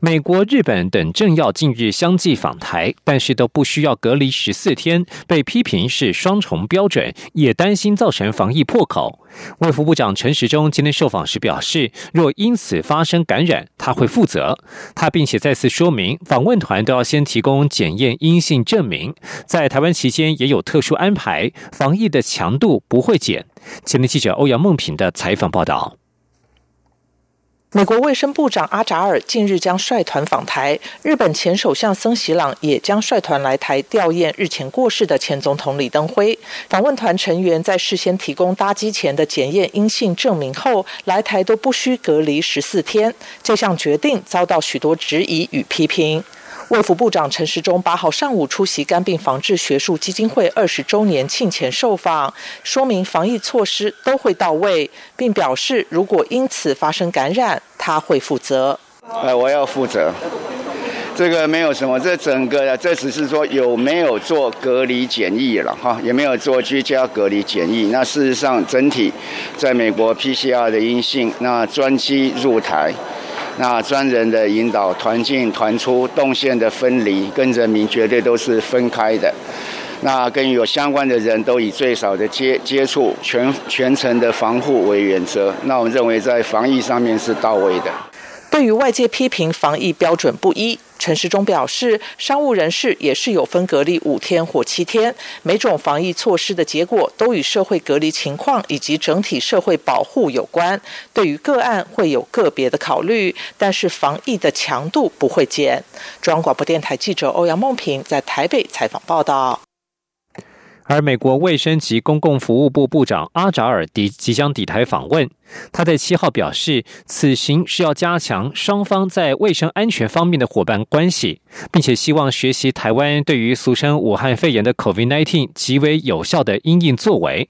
美国、日本等政要近日相继访台，但是都不需要隔离十四天，被批评是双重标准，也担心造成防疫破口。卫福部长陈时中今天受访时表示，若因此发生感染，他会负责。他并且再次说明，访问团都要先提供检验阴性证明，在台湾期间也有特殊安排，防疫的强度不会减。前天记者欧阳梦平的采访报道。美国卫生部长阿扎尔近日将率团访台，日本前首相森喜朗也将率团来台吊唁日前过世的前总统李登辉。访问团成员在事先提供搭机前的检验阴性证明后，来台都不需隔离十四天。这项决定遭到许多质疑与批评。卫福部长陈时中八号上午出席肝病防治学术基金会二十周年庆前受访，说明防疫措施都会到位，并表示如果因此发生感染，他会负责。呃，我要负责，这个没有什么，这整个这只是说有没有做隔离检疫了哈，也没有做居家隔离检疫。那事实上整体在美国 PCR 的阴性，那专机入台。那专人的引导，团进团出，动线的分离，跟人民绝对都是分开的。那跟有相关的人都以最少的接接触，全全程的防护为原则。那我们认为在防疫上面是到位的。对于外界批评防疫标准不一。陈时中表示，商务人士也是有分隔离五天或七天，每种防疫措施的结果都与社会隔离情况以及整体社会保护有关。对于个案会有个别的考虑，但是防疫的强度不会减。中央广播电台记者欧阳梦平在台北采访报道。而美国卫生及公共服务部部长阿扎尔抵即将抵台访问，他在七号表示，此行是要加强双方在卫生安全方面的伙伴关系，并且希望学习台湾对于俗称武汉肺炎的 COVID-19 极为有效的应应作为。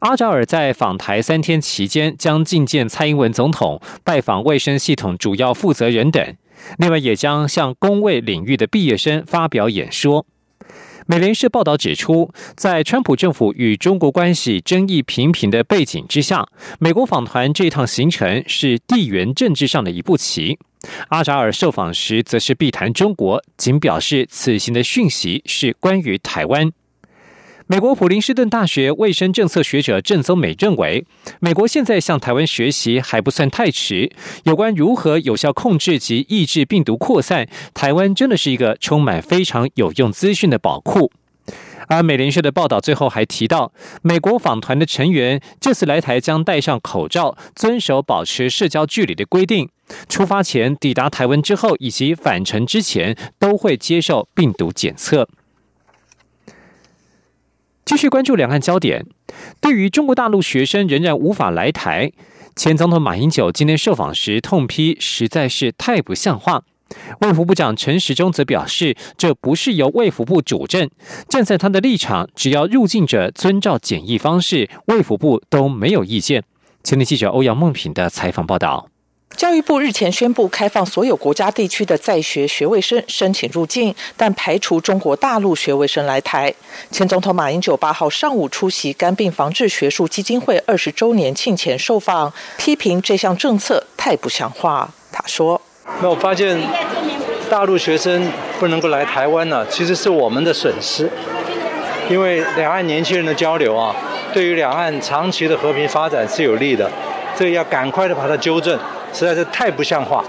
阿扎尔在访台三天期间，将觐见蔡英文总统，拜访卫生系统主要负责人等，另外也将向公卫领域的毕业生发表演说。美联社报道指出，在川普政府与中国关系争议频频的背景之下，美国访团这趟行程是地缘政治上的一步棋。阿扎尔受访时则是避谈中国，仅表示此行的讯息是关于台湾。美国普林斯顿大学卫生政策学者郑宗美认为，美国现在向台湾学习还不算太迟。有关如何有效控制及抑制病毒扩散，台湾真的是一个充满非常有用资讯的宝库。而美联社的报道最后还提到，美国访团的成员这次来台将戴上口罩，遵守保持社交距离的规定。出发前、抵达台湾之后以及返程之前，都会接受病毒检测。继续关注两岸焦点。对于中国大陆学生仍然无法来台，前总统马英九今天受访时痛批，实在是太不像话。卫福部长陈时中则表示，这不是由卫福部主政，站在他的立场，只要入境者遵照检疫方式，卫福部都没有意见。前天记者欧阳梦平的采访报道。教育部日前宣布开放所有国家地区的在学学位生申请入境，但排除中国大陆学位生来台。前总统马英九八号上午出席肝病防治学术基金会二十周年庆前受访，批评这项政策太不像话。他说：“那我发现大陆学生不能够来台湾呢，其实是我们的损失，因为两岸年轻人的交流啊，对于两岸长期的和平发展是有利的，这要赶快的把它纠正。”实在是太不像话。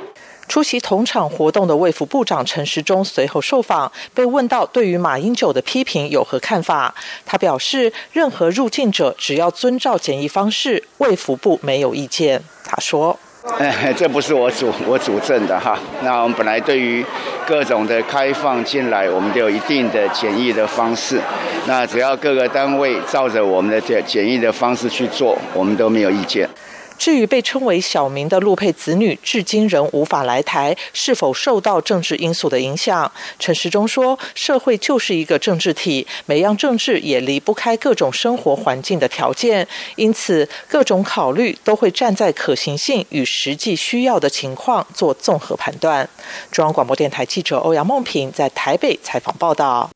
出席同场活动的卫福部长陈时中随后受访，被问到对于马英九的批评有何看法，他表示，任何入境者只要遵照检疫方式，卫福部没有意见。他说：“哎，这不是我主我主政的哈。那我们本来对于各种的开放进来，我们都有一定的检疫的方式。那只要各个单位照着我们的检检疫的方式去做，我们都没有意见。”至于被称为小明的陆配子女，至今仍无法来台，是否受到政治因素的影响？陈时中说：“社会就是一个政治体，每样政治也离不开各种生活环境的条件，因此各种考虑都会站在可行性与实际需要的情况做综合判断。”中央广播电台记者欧阳梦平在台北采访报道。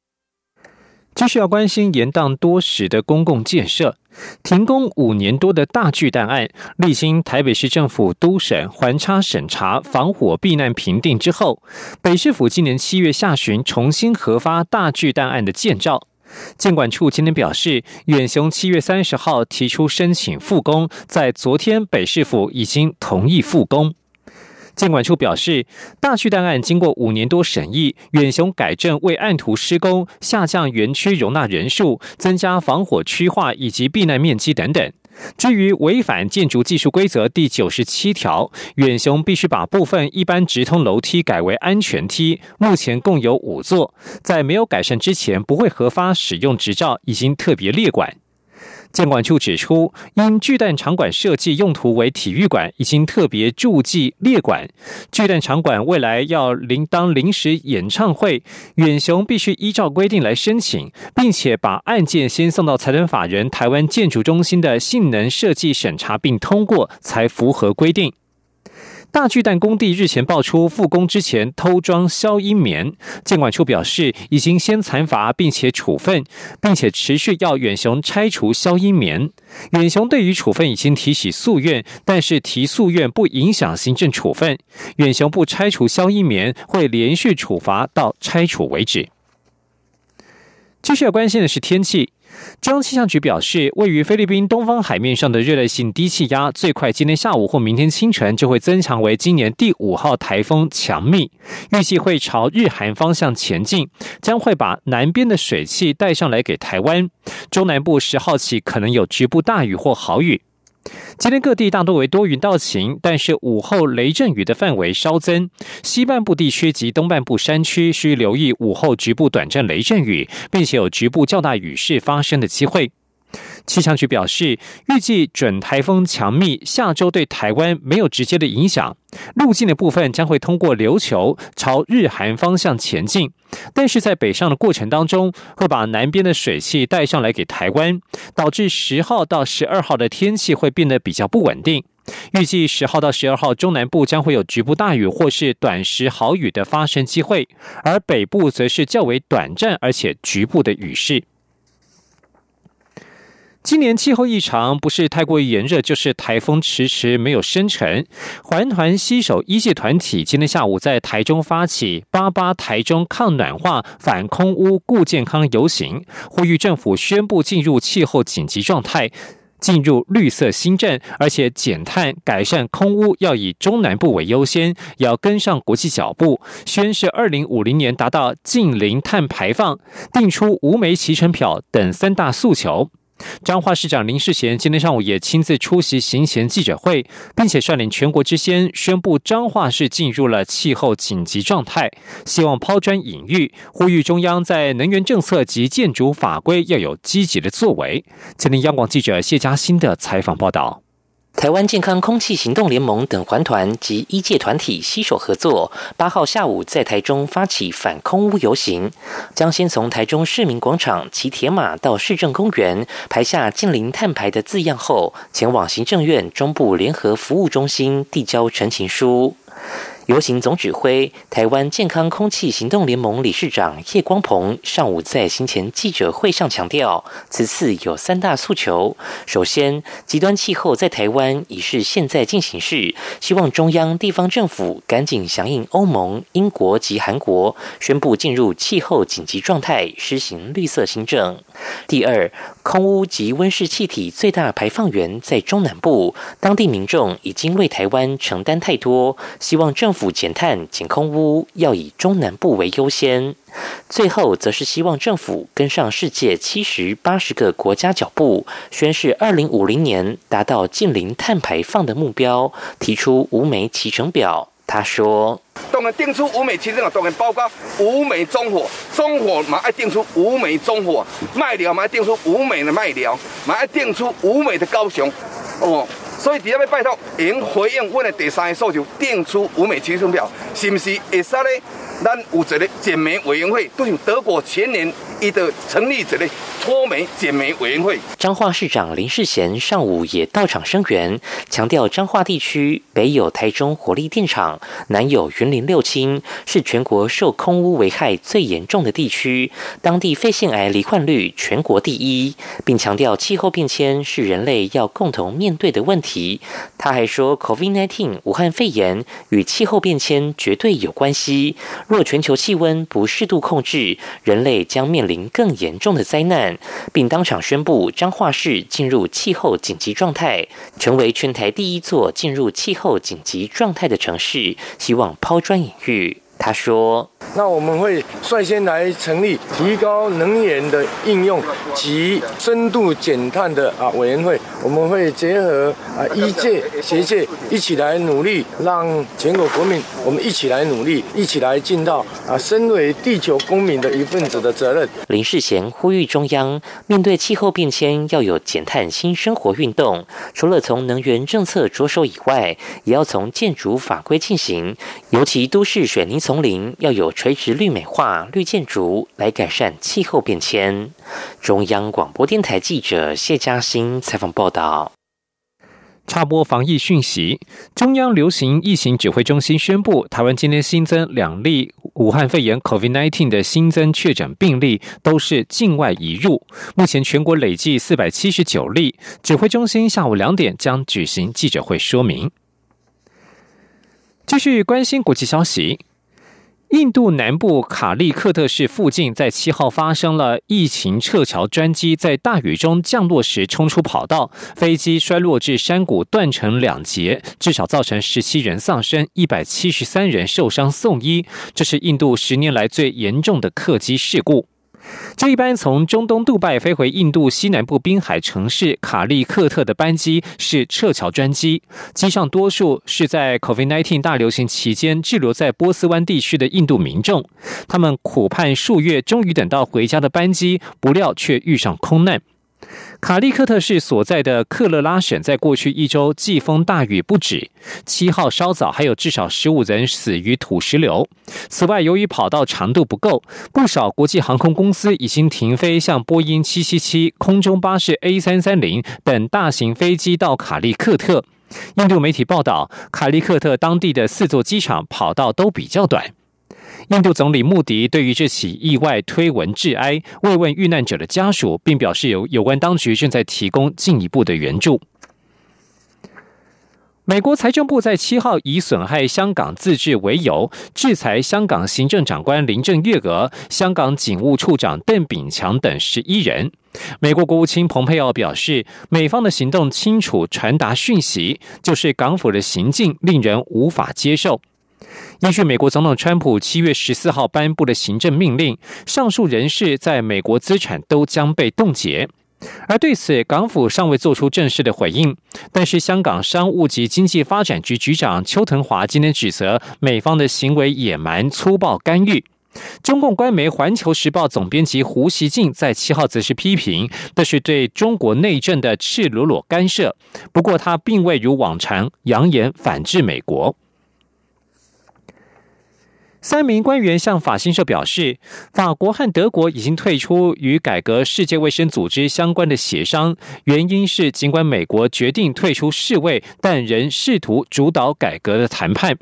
继续要关心延宕多时的公共建设，停工五年多的大巨蛋案，历经台北市政府督审、环差审查、防火避难评定之后，北市府今年七月下旬重新核发大巨蛋案的建照。监管处今天表示，远雄七月三十号提出申请复工，在昨天北市府已经同意复工。监管处表示，大巨蛋案经过五年多审议，远雄改正为按图施工，下降园区容纳人数，增加防火区划以及避难面积等等。至于违反建筑技术规则第九十七条，远雄必须把部分一般直通楼梯改为安全梯，目前共有五座，在没有改善之前不会核发使用执照，已经特别列管。监管处指出，因巨蛋场馆设计用途为体育馆，已经特别注记列管。巨蛋场馆未来要临当临时演唱会，远雄必须依照规定来申请，并且把案件先送到财团法人台湾建筑中心的性能设计审查并通过，才符合规定。大巨蛋工地日前爆出复工之前偷装消音棉，监管处表示已经先残罚并且处分，并且持续要远雄拆除消音棉。远雄对于处分已经提起诉愿，但是提诉愿不影响行政处分。远雄不拆除消音棉，会连续处罚到拆除为止。继续要关心的是天气。中央气象局表示，位于菲律宾东方海面上的热带性低气压，最快今天下午或明天清晨就会增强为今年第五号台风强密，预计会朝日韩方向前进，将会把南边的水汽带上来给台湾。中南部十号起可能有局部大雨或豪雨。今天各地大多为多云到晴，但是午后雷阵雨的范围稍增。西半部地区及东半部山区需留意午后局部短暂雷阵雨，并且有局部较大雨势发生的机会。气象局表示，预计准台风强密下周对台湾没有直接的影响，路径的部分将会通过琉球朝日韩方向前进，但是在北上的过程当中，会把南边的水汽带上来给台湾，导致十号到十二号的天气会变得比较不稳定。预计十号到十二号中南部将会有局部大雨或是短时豪雨的发生机会，而北部则是较为短暂而且局部的雨势。今年气候异常，不是太过于炎热，就是台风迟迟没有生成。环团携手一界团体，今天下午在台中发起“八八台中抗暖化、反空污、顾健康”游行，呼吁政府宣布进入气候紧急状态，进入绿色新政，而且减碳改善空污要以中南部为优先，要跟上国际脚步，宣誓二零五零年达到近零碳排放，定出无煤骑乘表等三大诉求。彰化市长林世贤今天上午也亲自出席行前记者会，并且率领全国之先宣布彰化市进入了气候紧急状态，希望抛砖引玉，呼吁中央在能源政策及建筑法规要有积极的作为。今天央广记者谢佳欣的采访报道。台湾健康空气行动联盟等环团及医界团体携手合作，八号下午在台中发起反空污游行，将先从台中市民广场骑铁马到市政公园，排下“近零碳排”的字样后，前往行政院中部联合服务中心递交陈情书。游行总指挥台湾健康空气行动联盟理事长叶光鹏上午在行前记者会上强调，此次有三大诉求。首先，极端气候在台湾已是现在进行式，希望中央地方政府赶紧响应欧盟、英国及韩国，宣布进入气候紧急状态，施行绿色新政。第二，空污及温室气体最大排放源在中南部，当地民众已经为台湾承担太多，希望政府减碳、减空污要以中南部为优先。最后，则是希望政府跟上世界七十八十个国家脚步，宣示二零五零年达到近零碳排放的目标，提出五枚启程表。他说：“当然定出五枚其中当然包括五美中火，中火嘛爱定出五美中火，卖料嘛爱定出五美的卖料，嘛爱定出五美的高雄。哦，所以底下要拜托，应回应我的第三个诉求，定出五美七送票，是不是会使咧？咱有一个减煤委员会，都像德国前年伊的成立一个脱煤减煤委员会。彰化市长林世贤上午也到场声援，强调彰化地区北有台中火力电厂，南有云林六轻，是全国受空污危害最严重的地区，当地肺腺癌罹患率全国第一，并强调气候变迁是人类要共同面对的问题。他还说，COVID-19 武汉肺炎与气候变迁绝对有关系。若全球气温不适度控制，人类将面临更严重的灾难，并当场宣布彰化市进入气候紧急状态，成为全台第一座进入气候紧急状态的城市。希望抛砖引玉。他说：“那我们会率先来成立提高能源的应用及深度减碳的啊委员会。我们会结合啊医界、学界一起来努力，让全国国民我们一起来努力，一起来尽到啊身为地球公民的一份子的责任。”林世贤呼吁中央面对气候变迁要有减碳新生活运动，除了从能源政策着手以外，也要从建筑法规进行，尤其都市水泥丛。丛林要有垂直绿美化、绿建筑来改善气候变迁。中央广播电台记者谢嘉欣采访报道。插播防疫讯息：中央流行疫情指挥中心宣布，台湾今天新增两例武汉肺炎 （COVID-19） 的新增确诊病例，都是境外移入。目前全国累计四百七十九例。指挥中心下午两点将举行记者会说明。继续关心国际消息。印度南部卡利克特市附近，在七号发生了疫情撤侨专机在大雨中降落时冲出跑道，飞机摔落至山谷，断成两截，至少造成十七人丧生，一百七十三人受伤送医。这是印度十年来最严重的客机事故。这一班从中东杜拜飞回印度西南部滨海城市卡利克特的班机是撤侨专机，机上多数是在 COVID-19 大流行期间滞留在波斯湾地区的印度民众，他们苦盼数月，终于等到回家的班机，不料却遇上空难。卡利克特市所在的克勒拉省，在过去一周季风大雨不止。七号稍早还有至少十五人死于土石流。此外，由于跑道长度不够，不少国际航空公司已经停飞像波音七七七、空中巴士 A 三三零等大型飞机到卡利克特。印度媒体报道，卡利克特当地的四座机场跑道都比较短。印度总理穆迪对于这起意外推文致哀，慰问遇难者的家属，并表示有有关当局正在提供进一步的援助。美国财政部在七号以损害香港自治为由，制裁香港行政长官林郑月娥、香港警务处长邓炳强等十一人。美国国务卿蓬佩奥表示，美方的行动清楚传达讯息，就是港府的行径令人无法接受。依据美国总统川普七月十四号颁布的行政命令，上述人士在美国资产都将被冻结。而对此，港府尚未做出正式的回应。但是，香港商务及经济发展局局长邱腾华今天指责美方的行为野蛮、粗暴、干预。中共官媒《环球时报》总编辑胡锡进在七号则是批评，这是对中国内政的赤裸裸干涉。不过，他并未如往常扬言反制美国。三名官员向法新社表示，法国和德国已经退出与改革世界卫生组织相关的协商，原因是尽管美国决定退出世卫，但仍试图主导改革的谈判。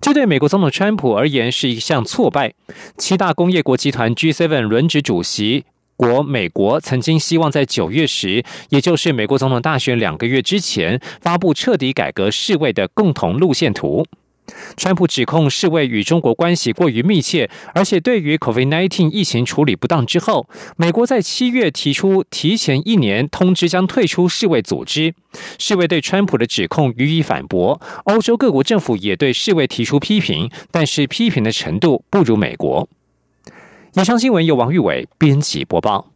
这对美国总统川普而言是一项挫败。七大工业国集团 G7 轮值主席国美国曾经希望在九月时，也就是美国总统大选两个月之前，发布彻底改革世卫的共同路线图。川普指控世卫与中国关系过于密切，而且对于 COVID-19 疫情处理不当之后，美国在七月提出提前一年通知将退出世卫组织。世卫对川普的指控予以反驳，欧洲各国政府也对世卫提出批评，但是批评的程度不如美国。以上新闻由王玉伟编辑播报。